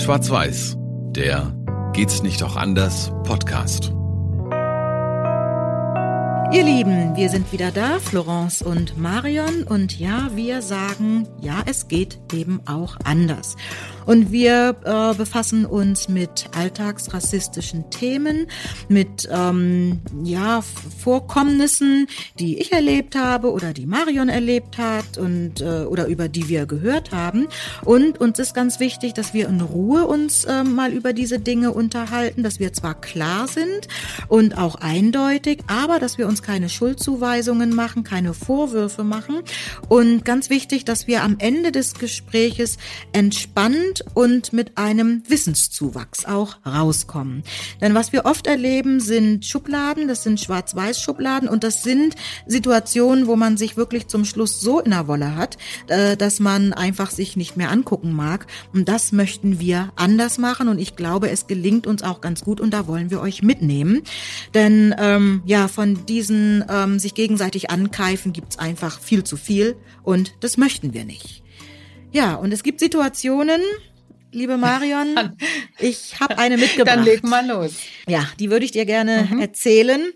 Schwarz-Weiß, der Geht's nicht auch anders Podcast. Ihr Lieben, wir sind wieder da, Florence und Marion. Und ja, wir sagen, ja, es geht eben auch anders. Und wir äh, befassen uns mit alltagsrassistischen Themen, mit ähm, ja, Vorkommnissen, die ich erlebt habe oder die Marion erlebt hat und äh, oder über die wir gehört haben. Und uns ist ganz wichtig, dass wir in Ruhe uns äh, mal über diese Dinge unterhalten, dass wir zwar klar sind und auch eindeutig, aber dass wir uns keine Schuldzuweisungen machen, keine Vorwürfe machen. Und ganz wichtig, dass wir am Ende des Gespräches entspannt und mit einem Wissenszuwachs auch rauskommen. Denn was wir oft erleben, sind Schubladen, das sind Schwarz-Weiß-Schubladen und das sind Situationen, wo man sich wirklich zum Schluss so in der Wolle hat, äh, dass man einfach sich nicht mehr angucken mag. Und das möchten wir anders machen und ich glaube, es gelingt uns auch ganz gut und da wollen wir euch mitnehmen. Denn ähm, ja, von diesen ähm, sich gegenseitig ankeifen gibt's einfach viel zu viel und das möchten wir nicht. Ja, und es gibt Situationen, liebe Marion. Ich habe eine mitgebracht. Dann leg mal los. Ja, die würde ich dir gerne mhm. erzählen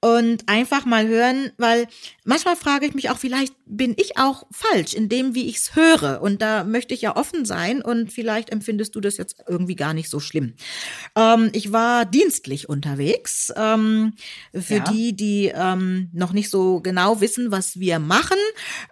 und einfach mal hören, weil manchmal frage ich mich auch, vielleicht bin ich auch falsch in dem, wie ich es höre. Und da möchte ich ja offen sein und vielleicht empfindest du das jetzt irgendwie gar nicht so schlimm. Ähm, ich war dienstlich unterwegs. Ähm, für ja. die, die ähm, noch nicht so genau wissen, was wir machen.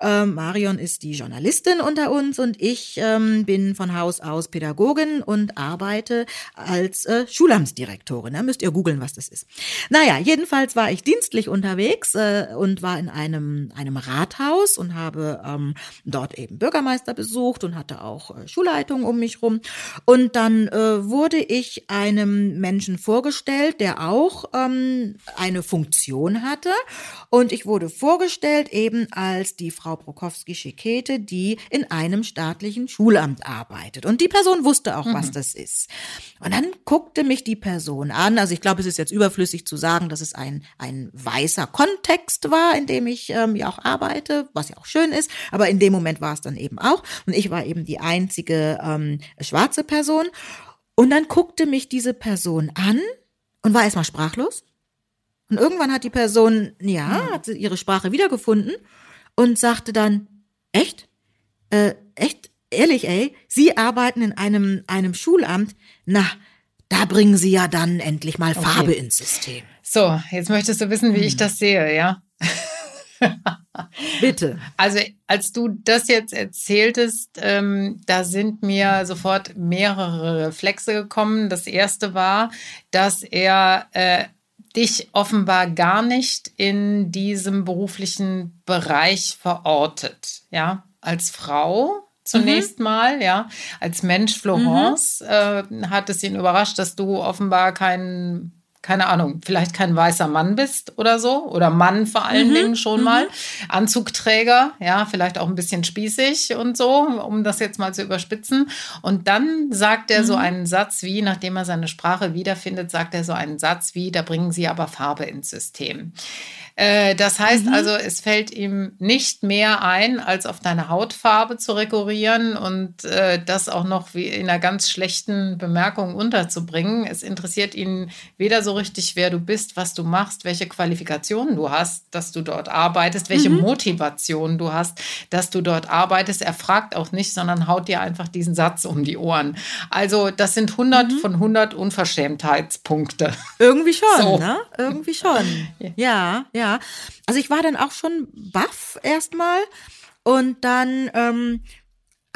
Ähm, Marion ist die Journalistin unter uns und ich ähm, bin von Haus aus Pädagogin und arbeite als äh, Schulamtsdirektorin. Da müsst ihr googeln, was das ist. Naja, jedenfalls war ich ich dienstlich unterwegs äh, und war in einem, einem Rathaus und habe ähm, dort eben Bürgermeister besucht und hatte auch äh, Schulleitung um mich rum. Und dann äh, wurde ich einem Menschen vorgestellt, der auch ähm, eine Funktion hatte. Und ich wurde vorgestellt eben als die Frau Prokowski-Schikete, die in einem staatlichen Schulamt arbeitet. Und die Person wusste auch, mhm. was das ist. Und dann guckte mich die Person an. Also ich glaube, es ist jetzt überflüssig zu sagen, dass es ein, ein weißer Kontext war, in dem ich ähm, ja auch arbeite, was ja auch schön ist, aber in dem Moment war es dann eben auch. Und ich war eben die einzige ähm, schwarze Person. Und dann guckte mich diese Person an und war erstmal sprachlos. Und irgendwann hat die Person, ja, hm. hat ihre Sprache wiedergefunden und sagte dann, echt? Äh, echt? Ehrlich, ey, Sie arbeiten in einem, einem Schulamt? Na, da bringen Sie ja dann endlich mal Farbe okay. ins System. So, jetzt möchtest du wissen, wie ich hm. das sehe, ja? Bitte. Also, als du das jetzt erzähltest, ähm, da sind mir sofort mehrere Reflexe gekommen. Das erste war, dass er äh, dich offenbar gar nicht in diesem beruflichen Bereich verortet, ja, als Frau zunächst mhm. mal, ja. Als Mensch Florence mhm. äh, hat es ihn überrascht, dass du offenbar kein keine Ahnung, vielleicht kein weißer Mann bist oder so, oder Mann vor allen mhm. Dingen schon mhm. mal, Anzugträger, ja, vielleicht auch ein bisschen spießig und so, um das jetzt mal zu überspitzen. Und dann sagt er mhm. so einen Satz wie, nachdem er seine Sprache wiederfindet, sagt er so einen Satz wie, da bringen Sie aber Farbe ins System. Äh, das heißt mhm. also, es fällt ihm nicht mehr ein, als auf deine Hautfarbe zu rekurrieren und äh, das auch noch wie in einer ganz schlechten Bemerkung unterzubringen. Es interessiert ihn weder so richtig, wer du bist, was du machst, welche Qualifikationen du hast, dass du dort arbeitest, welche mhm. Motivation du hast, dass du dort arbeitest. Er fragt auch nicht, sondern haut dir einfach diesen Satz um die Ohren. Also das sind 100 mhm. von 100 Unverschämtheitspunkte. Irgendwie schon, so. ne? Irgendwie schon. Ja, ja. Ja, also ich war dann auch schon baff erstmal und dann ähm,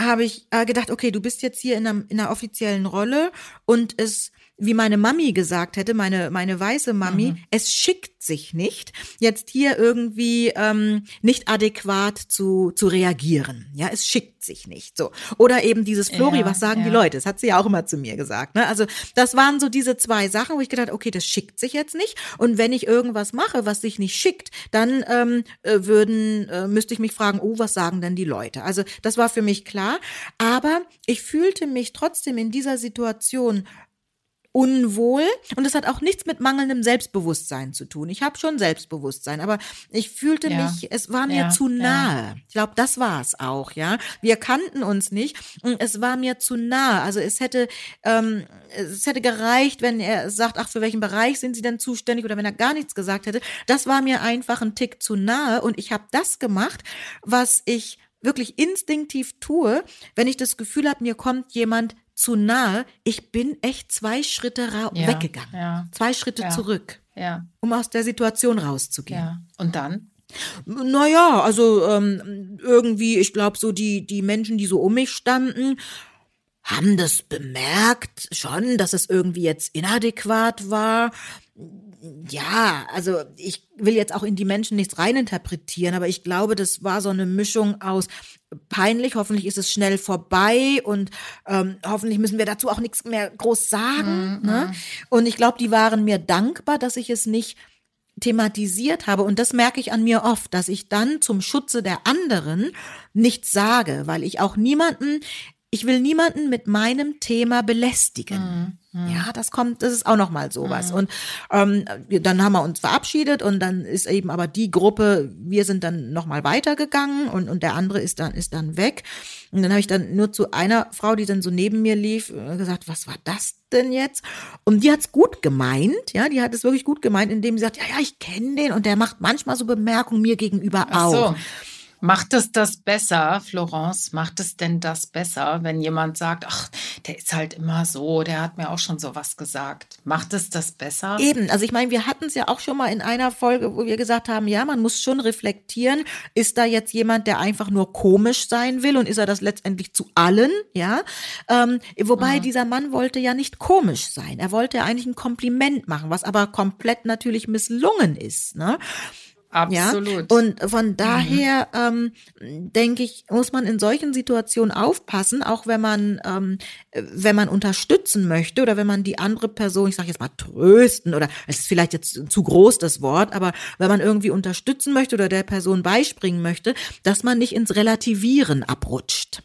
habe ich äh, gedacht, okay, du bist jetzt hier in einer, in einer offiziellen Rolle und es wie meine Mami gesagt hätte, meine, meine weiße Mami, mhm. es schickt sich nicht, jetzt hier irgendwie ähm, nicht adäquat zu, zu reagieren. Ja, es schickt sich nicht. So. Oder eben dieses Flori, ja, was sagen ja. die Leute? Das hat sie ja auch immer zu mir gesagt. Ne? Also, das waren so diese zwei Sachen, wo ich gedacht, okay, das schickt sich jetzt nicht. Und wenn ich irgendwas mache, was sich nicht schickt, dann ähm, äh, würden, äh, müsste ich mich fragen, oh, was sagen denn die Leute? Also, das war für mich klar. Aber ich fühlte mich trotzdem in dieser Situation unwohl und es hat auch nichts mit mangelndem Selbstbewusstsein zu tun. Ich habe schon Selbstbewusstsein, aber ich fühlte ja. mich, es war mir ja, zu nahe. Ja. Ich glaube, das war es auch, ja. Wir kannten uns nicht und es war mir zu nahe. Also es hätte, ähm, es hätte gereicht, wenn er sagt, ach, für welchen Bereich sind Sie denn zuständig oder wenn er gar nichts gesagt hätte. Das war mir einfach ein Tick zu nahe und ich habe das gemacht, was ich wirklich instinktiv tue, wenn ich das Gefühl habe, mir kommt jemand zu nahe. Ich bin echt zwei Schritte ja, weggegangen. Ja, zwei Schritte ja, zurück, um aus der Situation rauszugehen. Und dann? Naja, also ähm, irgendwie, ich glaube, so die, die Menschen, die so um mich standen, haben das bemerkt schon, dass es irgendwie jetzt inadäquat war ja, also ich will jetzt auch in die Menschen nichts reininterpretieren, aber ich glaube, das war so eine Mischung aus peinlich, hoffentlich ist es schnell vorbei und ähm, hoffentlich müssen wir dazu auch nichts mehr groß sagen. Mm -hmm. ne? Und ich glaube, die waren mir dankbar, dass ich es nicht thematisiert habe. Und das merke ich an mir oft, dass ich dann zum Schutze der anderen nichts sage, weil ich auch niemanden ich will niemanden mit meinem Thema belästigen. Mhm. Ja, das kommt, das ist auch noch mal sowas. Mhm. Und ähm, dann haben wir uns verabschiedet und dann ist eben aber die Gruppe, wir sind dann noch mal weitergegangen und und der andere ist dann ist dann weg. Und dann habe ich dann nur zu einer Frau, die dann so neben mir lief, äh, gesagt, was war das denn jetzt? Und die hat's gut gemeint, ja, die hat es wirklich gut gemeint, indem sie sagt, ja, ja, ich kenne den und der macht manchmal so Bemerkungen mir gegenüber auch. Ach so. Macht es das besser, Florence? Macht es denn das besser, wenn jemand sagt, ach, der ist halt immer so, der hat mir auch schon sowas gesagt. Macht es das besser? Eben, also ich meine, wir hatten es ja auch schon mal in einer Folge, wo wir gesagt haben, ja, man muss schon reflektieren, ist da jetzt jemand, der einfach nur komisch sein will und ist er das letztendlich zu allen, ja? Ähm, wobei mhm. dieser Mann wollte ja nicht komisch sein. Er wollte eigentlich ein Kompliment machen, was aber komplett natürlich misslungen ist, ne? Absolut. Ja? Und von mhm. daher mhm. ähm, denke ich, muss man in solchen Situationen aufpassen, auch wenn man, ähm, wenn man unterstützen möchte oder wenn man die andere Person, ich sage jetzt mal trösten oder es ist vielleicht jetzt zu groß das Wort, aber wenn man irgendwie unterstützen möchte oder der Person beispringen möchte, dass man nicht ins Relativieren abrutscht.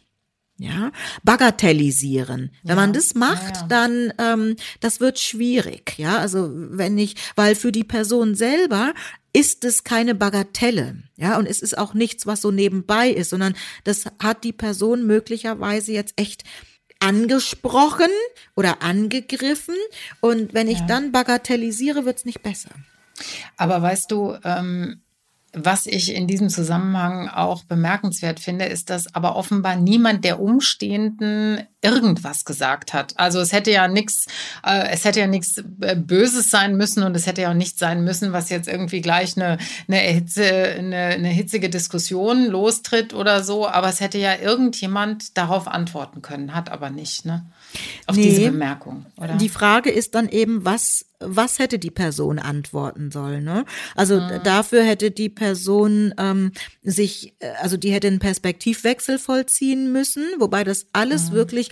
Ja, bagatellisieren. Wenn ja, man das macht, ja, ja. dann ähm, das wird schwierig. Ja, also wenn ich, weil für die Person selber ist es keine Bagatelle, ja, und es ist auch nichts, was so nebenbei ist, sondern das hat die Person möglicherweise jetzt echt angesprochen oder angegriffen und wenn ich dann bagatellisiere, wird es nicht besser. Aber weißt du, ähm, was ich in diesem Zusammenhang auch bemerkenswert finde, ist, dass aber offenbar niemand der Umstehenden irgendwas gesagt hat. Also es hätte ja nichts, äh, es hätte ja nichts äh, Böses sein müssen und es hätte ja auch nichts sein müssen, was jetzt irgendwie gleich eine, eine, Hitze, eine, eine hitzige Diskussion lostritt oder so. Aber es hätte ja irgendjemand darauf antworten können, hat aber nicht, ne? Auf nee, diese Bemerkung, oder? Die Frage ist dann eben, was, was hätte die Person antworten sollen, ne? Also mhm. dafür hätte die Person ähm, sich, äh, also die hätte einen Perspektivwechsel vollziehen müssen, wobei das alles mhm. wirklich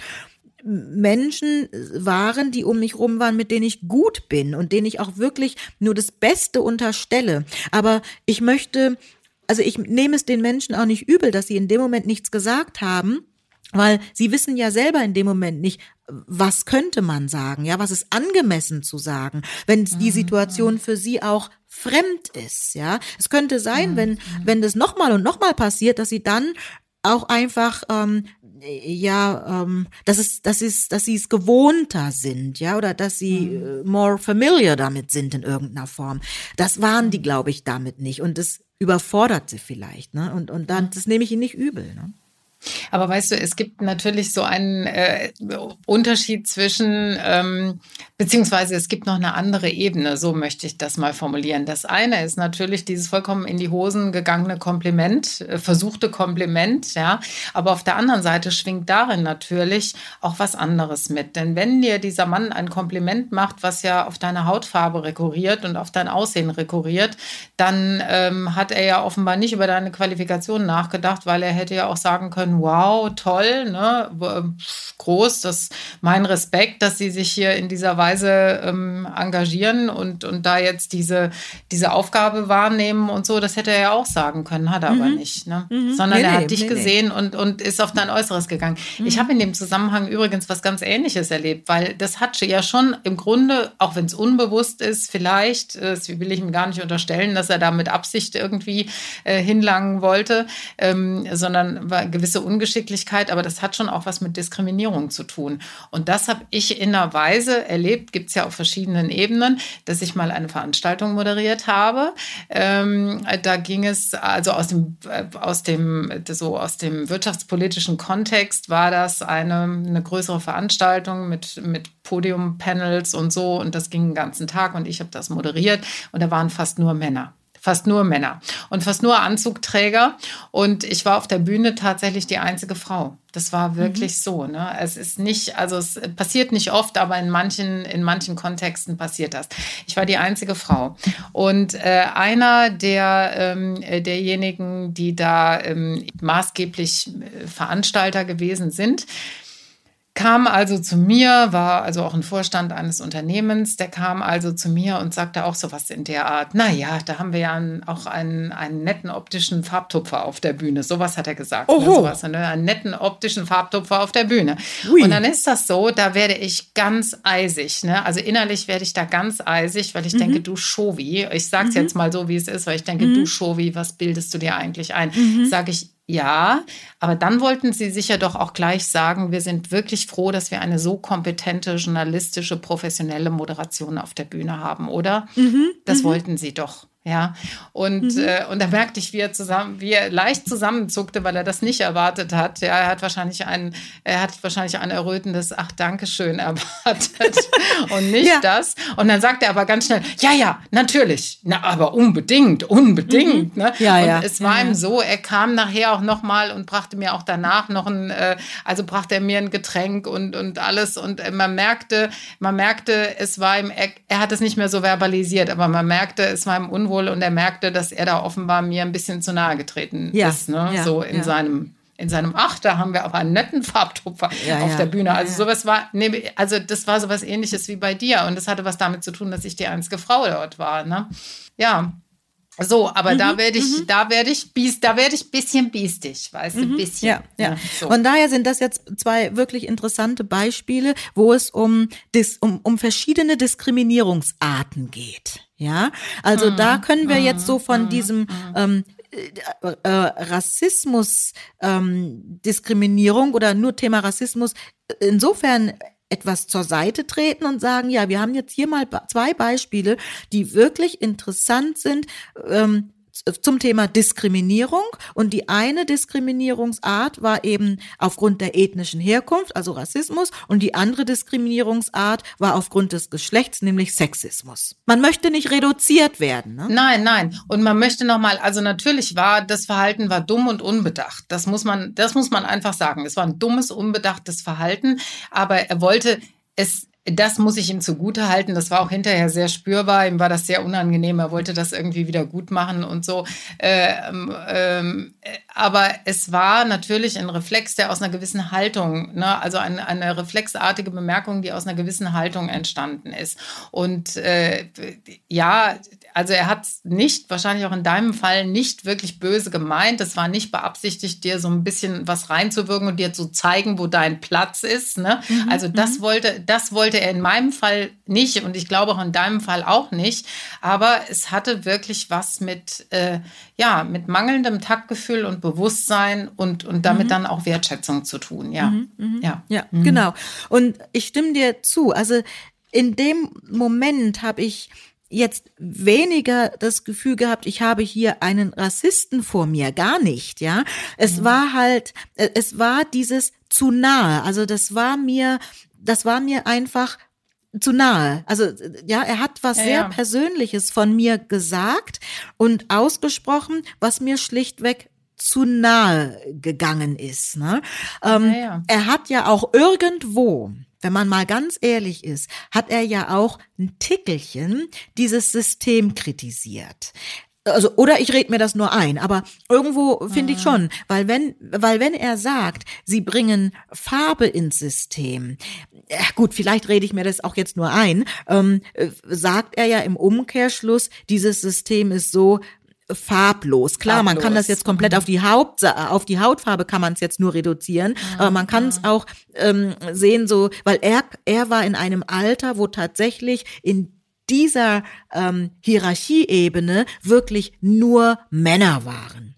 Menschen waren, die um mich rum waren, mit denen ich gut bin und denen ich auch wirklich nur das Beste unterstelle. Aber ich möchte, also ich nehme es den Menschen auch nicht übel, dass sie in dem Moment nichts gesagt haben weil sie wissen ja selber in dem Moment nicht, was könnte man sagen, ja, was ist angemessen zu sagen, wenn die mhm. Situation für sie auch fremd ist, ja. Es könnte sein, mhm. wenn, wenn das nochmal und nochmal passiert, dass sie dann auch einfach ähm, ja, ähm, dass es, dass es, dass sie es gewohnter sind, ja, oder dass sie mhm. äh, more familiar damit sind in irgendeiner Form. Das waren die, glaube ich, damit nicht. Und das überfordert sie vielleicht, ne? Und, und dann, das nehme ich ihnen nicht übel, ne? Aber weißt du, es gibt natürlich so einen äh, Unterschied zwischen, ähm, beziehungsweise es gibt noch eine andere Ebene, so möchte ich das mal formulieren. Das eine ist natürlich dieses vollkommen in die Hosen gegangene Kompliment, äh, versuchte Kompliment, ja. Aber auf der anderen Seite schwingt darin natürlich auch was anderes mit. Denn wenn dir dieser Mann ein Kompliment macht, was ja auf deine Hautfarbe rekurriert und auf dein Aussehen rekurriert, dann ähm, hat er ja offenbar nicht über deine Qualifikation nachgedacht, weil er hätte ja auch sagen können, wow, toll, ne? groß, das mein Respekt, dass Sie sich hier in dieser Weise Weise ähm, engagieren und, und da jetzt diese, diese Aufgabe wahrnehmen und so, das hätte er ja auch sagen können, hat er mhm. aber nicht. Ne? Mhm. Sondern nee, er hat nee, dich nee, gesehen Und, und ist auf dein Äußeres gegangen. Mhm. Ich habe in dem Zusammenhang übrigens was ganz Ähnliches erlebt, weil das hat ja schon im Grunde, auch wenn es unbewusst ist, vielleicht, das will ich ihm gar nicht unterstellen, dass er da mit Absicht irgendwie äh, hinlangen wollte, ähm, sondern war gewisse Ungeschicklichkeit, aber das hat schon auch was mit Diskriminierung zu tun. Und das habe ich in einer Weise erlebt, gibt es ja auf verschiedenen Ebenen, dass ich mal eine Veranstaltung moderiert habe. Ähm, da ging es also aus dem, äh, aus dem, so aus dem wirtschaftspolitischen Kontext war das eine, eine größere Veranstaltung mit, mit Podium-Panels und so. Und das ging den ganzen Tag und ich habe das moderiert und da waren fast nur Männer fast nur Männer und fast nur Anzugträger. Und ich war auf der Bühne tatsächlich die einzige Frau. Das war wirklich mhm. so. Ne? Es ist nicht, also es passiert nicht oft, aber in manchen, in manchen Kontexten passiert das. Ich war die einzige Frau. Und äh, einer der, ähm, derjenigen, die da ähm, maßgeblich äh, Veranstalter gewesen sind, kam also zu mir, war also auch ein Vorstand eines Unternehmens, der kam also zu mir und sagte auch sowas in der Art, naja, da haben wir ja auch einen, einen netten optischen Farbtupfer auf der Bühne. Sowas hat er gesagt. Ne? Sowas, ne? Einen netten optischen Farbtupfer auf der Bühne. Ui. Und dann ist das so, da werde ich ganz eisig. Ne? Also innerlich werde ich da ganz eisig, weil ich mhm. denke, du Shovi, ich sage es mhm. jetzt mal so, wie es ist, weil ich denke, mhm. du Shovi, was bildest du dir eigentlich ein? Mhm. Sage ich, ja, aber dann wollten Sie sicher doch auch gleich sagen, wir sind wirklich froh, dass wir eine so kompetente, journalistische, professionelle Moderation auf der Bühne haben, oder? Mhm, das mhm. wollten Sie doch. Ja, und, mhm. äh, und da merkte ich, wie er zusammen, wie er leicht zusammenzuckte, weil er das nicht erwartet hat. Ja, er hat wahrscheinlich ein, er hat wahrscheinlich ein errötendes Ach, Dankeschön erwartet und nicht ja. das. Und dann sagt er aber ganz schnell, ja, ja, natürlich, na, aber unbedingt, unbedingt. Mhm. Ne? Ja, und ja. es war ja, ihm so, er kam nachher auch nochmal und brachte mir auch danach noch ein, äh, also brachte er mir ein Getränk und, und alles. Und äh, man merkte, man merkte, es war ihm, er, er hat es nicht mehr so verbalisiert, aber man merkte, es war ihm unwohl wohl und er merkte, dass er da offenbar mir ein bisschen zu nahe getreten ja, ist. Ne? Ja, so in ja. seinem in seinem Ach, da haben wir aber einen netten Farbtupfer auf der Bühne. Also sowas war, nee, also das war sowas ähnliches wie bei dir. Und das hatte was damit zu tun, dass ich die einzige Frau dort war. Ne? Ja. So, aber mhm, da werde ich, mhm. da werde ich biest, da werde ich bisschen biestig, weißt du, mhm, bisschen. Ja, ja. ja so. Von daher sind das jetzt zwei wirklich interessante Beispiele, wo es um, dis, um, um verschiedene Diskriminierungsarten geht. Ja, also mhm. da können wir jetzt so von mhm. diesem mhm. ähm, äh, äh, Rassismus, ähm, Diskriminierung oder nur Thema Rassismus insofern etwas zur Seite treten und sagen, ja, wir haben jetzt hier mal zwei Beispiele, die wirklich interessant sind, ähm, zum Thema Diskriminierung und die eine Diskriminierungsart war eben aufgrund der ethnischen Herkunft, also Rassismus, und die andere Diskriminierungsart war aufgrund des Geschlechts, nämlich Sexismus. Man möchte nicht reduziert werden. Ne? Nein, nein. Und man möchte nochmal, also natürlich war das Verhalten war dumm und unbedacht. Das muss man, das muss man einfach sagen. Es war ein dummes, unbedachtes Verhalten, aber er wollte es das muss ich ihm zugute halten. Das war auch hinterher sehr spürbar. Ihm war das sehr unangenehm. Er wollte das irgendwie wieder gut machen und so. Ähm, ähm, aber es war natürlich ein Reflex, der aus einer gewissen Haltung, ne, also eine, eine reflexartige Bemerkung, die aus einer gewissen Haltung entstanden ist. Und äh, ja, also er hat nicht, wahrscheinlich auch in deinem Fall, nicht wirklich böse gemeint. Es war nicht beabsichtigt, dir so ein bisschen was reinzuwirken und dir zu zeigen, wo dein Platz ist. Ne? Mhm, also das mhm. wollte, das wollte er in meinem Fall nicht und ich glaube auch in deinem Fall auch nicht. Aber es hatte wirklich was mit, äh, ja, mit mangelndem Taktgefühl und Bewusstsein und, und damit mhm. dann auch Wertschätzung zu tun. Ja, mhm, mhm. ja, ja, genau. Und ich stimme dir zu. Also in dem Moment habe ich jetzt weniger das Gefühl gehabt, ich habe hier einen Rassisten vor mir, gar nicht, ja. Es mhm. war halt, äh, es war dieses zu nahe, also das war mir, das war mir einfach zu nahe. Also ja, er hat was ja, sehr ja. Persönliches von mir gesagt und ausgesprochen, was mir schlichtweg zu nahe gegangen ist. Ne? Ähm, ja, er hat ja auch irgendwo wenn man mal ganz ehrlich ist, hat er ja auch ein Tickelchen dieses System kritisiert. Also oder ich rede mir das nur ein, aber irgendwo finde ich schon, weil wenn weil wenn er sagt, sie bringen Farbe ins System, ja, gut, vielleicht rede ich mir das auch jetzt nur ein, ähm, äh, sagt er ja im Umkehrschluss, dieses System ist so farblos. Klar, farblos. man kann das jetzt komplett mhm. auf die Haupt, auf die Hautfarbe kann man es jetzt nur reduzieren, mhm. aber man kann es auch ähm, sehen so, weil er er war in einem Alter, wo tatsächlich in dieser ähm, Hierarchieebene wirklich nur Männer waren.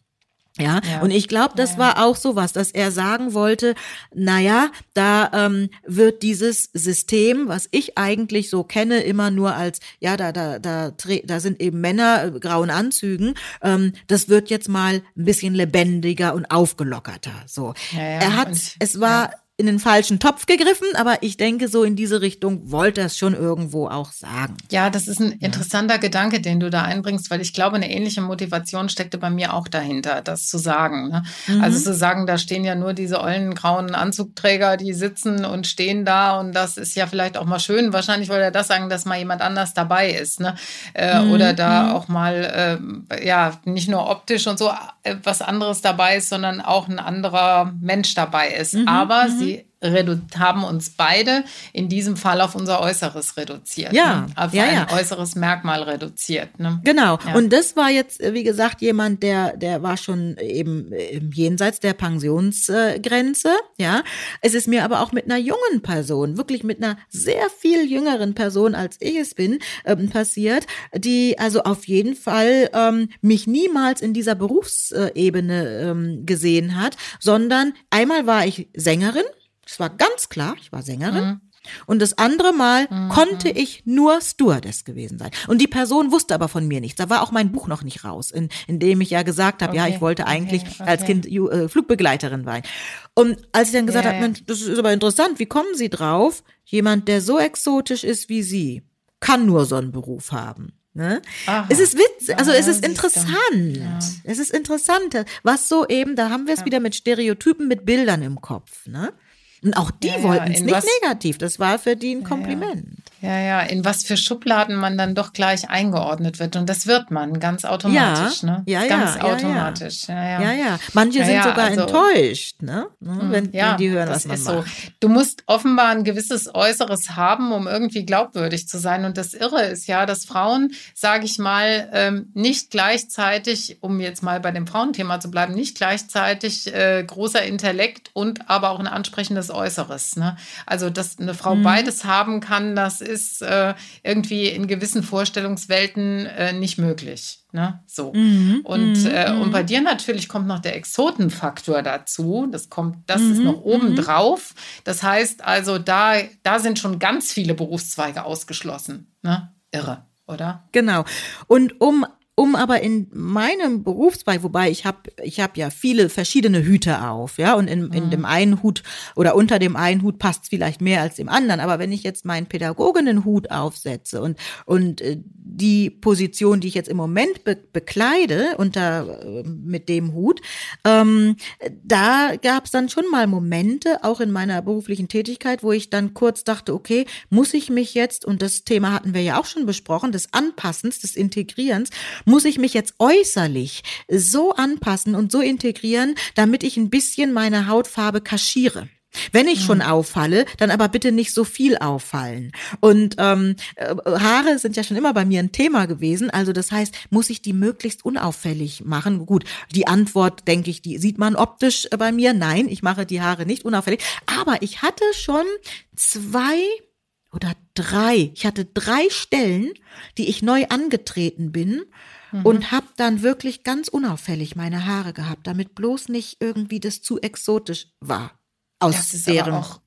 Ja, ja, und ich glaube, das ja, war auch sowas, dass er sagen wollte, naja, da ähm, wird dieses System, was ich eigentlich so kenne, immer nur als, ja, da, da, da, da sind eben Männer, äh, grauen Anzügen, ähm, das wird jetzt mal ein bisschen lebendiger und aufgelockerter. So. Ja, er hat, und, es war in den falschen Topf gegriffen, aber ich denke, so in diese Richtung wollte er es schon irgendwo auch sagen. Ja, das ist ein interessanter ja. Gedanke, den du da einbringst, weil ich glaube, eine ähnliche Motivation steckte bei mir auch dahinter, das zu sagen. Ne? Mhm. Also zu sagen, da stehen ja nur diese ollen grauen Anzugträger, die sitzen und stehen da und das ist ja vielleicht auch mal schön. Wahrscheinlich wollte er das sagen, dass mal jemand anders dabei ist, ne? Äh, mhm. Oder da mhm. auch mal, äh, ja, nicht nur optisch und so äh, was anderes dabei ist, sondern auch ein anderer Mensch dabei ist. Mhm. Aber sie sie haben uns beide in diesem Fall auf unser Äußeres reduziert. Ja, ne? auf ja, ein ja. äußeres Merkmal reduziert. Ne? Genau. Ja. Und das war jetzt, wie gesagt, jemand, der, der war schon eben jenseits der Pensionsgrenze. Ja. Es ist mir aber auch mit einer jungen Person, wirklich mit einer sehr viel jüngeren Person, als ich es bin, ähm, passiert, die also auf jeden Fall ähm, mich niemals in dieser Berufsebene ähm, gesehen hat, sondern einmal war ich Sängerin das war ganz klar, ich war Sängerin. Mhm. Und das andere Mal mhm. konnte ich nur Stewardess gewesen sein. Und die Person wusste aber von mir nichts. Da war auch mein Buch noch nicht raus, in, in dem ich ja gesagt habe, okay. ja, ich wollte eigentlich okay. Okay. als Kind äh, Flugbegleiterin sein. Und als ich dann gesagt ja, habe, ja. das ist aber interessant, wie kommen Sie drauf? Jemand, der so exotisch ist wie Sie, kann nur so einen Beruf haben. Ne? Es ist witzig, also es ist interessant. Ja. Es ist interessant, was so eben, da haben wir es ja. wieder mit Stereotypen, mit Bildern im Kopf. Ne? Und auch die ja, wollten es nicht was, negativ. Das war für die ein Kompliment. Ja, ja, in was für Schubladen man dann doch gleich eingeordnet wird. Und das wird man ganz automatisch, ja, ne? Ja, ja. Ganz automatisch. Ja, ja. ja, ja. Manche sind sogar also, enttäuscht, ne? Mhm, wenn, wenn, die hören, was man ist macht. So. Du musst offenbar ein gewisses Äußeres haben, um irgendwie glaubwürdig zu sein. Und das Irre ist ja, dass Frauen, sage ich mal, ähm, nicht gleichzeitig, um jetzt mal bei dem Frauenthema zu bleiben, nicht gleichzeitig äh, großer Intellekt und aber auch ein ansprechendes Äußeres. Ne? Also, dass eine Frau mhm. beides haben kann, das ist äh, irgendwie in gewissen Vorstellungswelten äh, nicht möglich. Ne? So. Mhm. Und, mhm. äh, und bei dir natürlich kommt noch der Exotenfaktor dazu. Das kommt, das ist noch mhm. oben mhm. drauf. Das heißt also, da, da sind schon ganz viele Berufszweige ausgeschlossen. Ne? Irre oder? Genau. Und um um aber in meinem Berufszweig, wobei ich habe ich hab ja viele verschiedene Hüte auf, ja, und in, in mhm. dem einen Hut oder unter dem einen Hut passt es vielleicht mehr als dem anderen, aber wenn ich jetzt meinen Pädagoginnenhut aufsetze und, und äh, die Position, die ich jetzt im Moment be bekleide unter äh, mit dem Hut, ähm, da gab es dann schon mal Momente, auch in meiner beruflichen Tätigkeit, wo ich dann kurz dachte, okay, muss ich mich jetzt, und das Thema hatten wir ja auch schon besprochen, des Anpassens, des Integrierens, muss ich mich jetzt äußerlich so anpassen und so integrieren, damit ich ein bisschen meine Hautfarbe kaschiere. Wenn ich schon auffalle, dann aber bitte nicht so viel auffallen. Und ähm, äh, Haare sind ja schon immer bei mir ein Thema gewesen. Also das heißt, muss ich die möglichst unauffällig machen? Gut, die Antwort, denke ich, die sieht man optisch bei mir. Nein, ich mache die Haare nicht unauffällig. Aber ich hatte schon zwei oder drei, ich hatte drei Stellen, die ich neu angetreten bin mhm. und habe dann wirklich ganz unauffällig meine Haare gehabt, damit bloß nicht irgendwie das zu exotisch war. Aus das ist deren auch,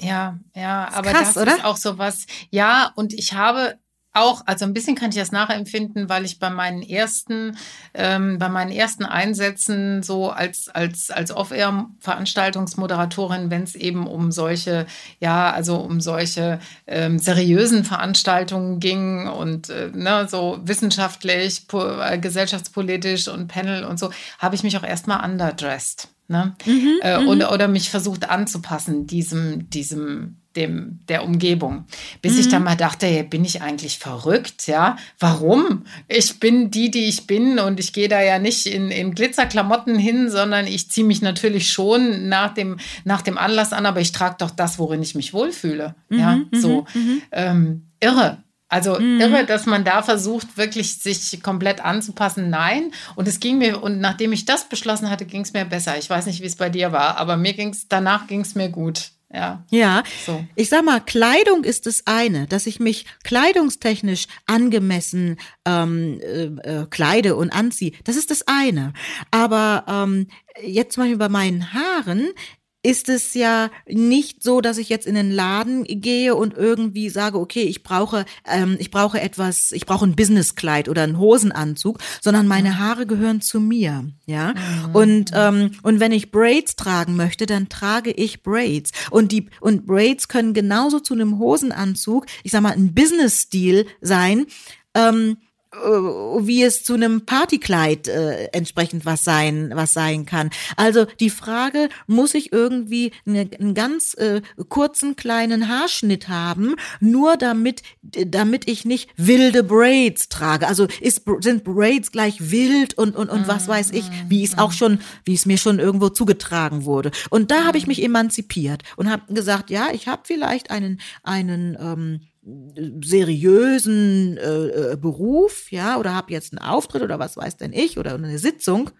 ja, ja, aber krass, das oder? ist auch so was. Ja, und ich habe auch, also ein bisschen kann ich das nachempfinden, weil ich bei meinen ersten, ähm, bei meinen ersten Einsätzen so als, als, als Off-Air-Veranstaltungsmoderatorin, wenn es eben um solche, ja, also um solche ähm, seriösen Veranstaltungen ging und äh, ne, so wissenschaftlich, äh, gesellschaftspolitisch und Panel und so, habe ich mich auch erstmal underdressed. Ne? Mhm, äh, mhm. oder, oder mich versucht anzupassen, diesem, diesem, dem, der Umgebung. Bis mhm. ich dann mal dachte, hey, bin ich eigentlich verrückt? Ja, warum? Ich bin die, die ich bin und ich gehe da ja nicht in, in Glitzerklamotten hin, sondern ich ziehe mich natürlich schon nach dem, nach dem Anlass an, aber ich trage doch das, worin ich mich wohlfühle. Ja, mhm, so. Mhm, mhm. Ähm, irre. Also mhm. irre, dass man da versucht, wirklich sich komplett anzupassen. Nein. Und es ging mir, und nachdem ich das beschlossen hatte, ging es mir besser. Ich weiß nicht, wie es bei dir war, aber mir ging es, danach ging es mir gut. Ja. Ja. So. Ich sag mal, Kleidung ist das eine, dass ich mich kleidungstechnisch angemessen ähm, äh, äh, kleide und anziehe. Das ist das eine. Aber ähm, jetzt zum Beispiel bei meinen Haaren ist es ja nicht so, dass ich jetzt in den Laden gehe und irgendwie sage, okay, ich brauche, ähm, ich brauche etwas, ich brauche ein Businesskleid oder einen Hosenanzug, sondern meine. Haare gehören zu mir, ja. Mhm. Und ähm, und wenn ich Braids tragen möchte, dann trage ich Braids und die und Braids können genauso zu einem Hosenanzug, ich sag mal, ein Business-Stil sein. Ähm, äh, wie es zu einem Partykleid äh, entsprechend was sein, was sein kann. Also die Frage, muss ich irgendwie eine, einen ganz äh, kurzen kleinen Haarschnitt haben, nur damit, damit ich nicht wilde Braids trage. Also ist, sind Braids gleich wild und, und, und was weiß ich, wie es auch schon, wie es mir schon irgendwo zugetragen wurde. Und da habe ich mich emanzipiert und habe gesagt, ja, ich habe vielleicht einen, einen ähm, seriösen äh, äh, Beruf, ja, oder habe jetzt einen Auftritt oder was weiß denn ich oder eine Sitzung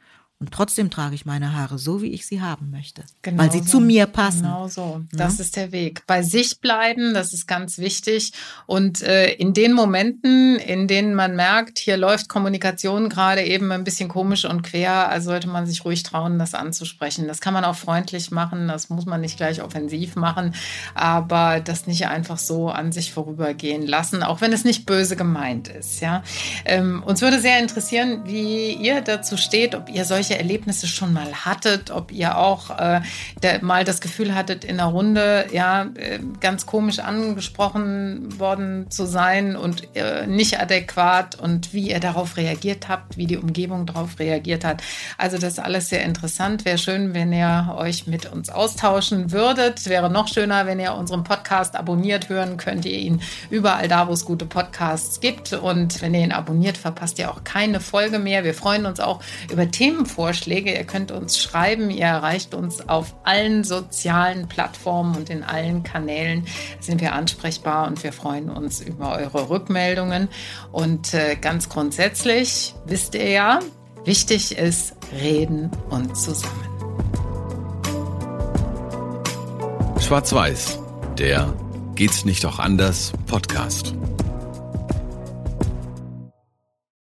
und trotzdem trage ich meine Haare so, wie ich sie haben möchte. Genau weil sie so. zu mir passen. Genau so. Das ja? ist der Weg. Bei sich bleiben, das ist ganz wichtig. Und äh, in den Momenten, in denen man merkt, hier läuft Kommunikation gerade eben ein bisschen komisch und quer, also sollte man sich ruhig trauen, das anzusprechen. Das kann man auch freundlich machen, das muss man nicht gleich offensiv machen, aber das nicht einfach so an sich vorübergehen lassen, auch wenn es nicht böse gemeint ist. Ja? Ähm, uns würde sehr interessieren, wie ihr dazu steht, ob ihr solche solche Erlebnisse schon mal hattet, ob ihr auch äh, der, mal das Gefühl hattet, in einer Runde ja äh, ganz komisch angesprochen worden zu sein und äh, nicht adäquat und wie ihr darauf reagiert habt, wie die Umgebung darauf reagiert hat. Also das ist alles sehr interessant. Wäre schön, wenn ihr euch mit uns austauschen würdet. Wäre noch schöner, wenn ihr unseren Podcast abonniert hören könnt ihr ihn überall da, wo es gute Podcasts gibt. Und wenn ihr ihn abonniert, verpasst ihr auch keine Folge mehr. Wir freuen uns auch über Themenvorschläge Vorschläge. Ihr könnt uns schreiben. Ihr erreicht uns auf allen sozialen Plattformen und in allen Kanälen sind wir ansprechbar und wir freuen uns über eure Rückmeldungen. Und äh, ganz grundsätzlich wisst ihr ja, wichtig ist reden und zusammen. Schwarz-Weiß, der Geht's nicht auch anders Podcast.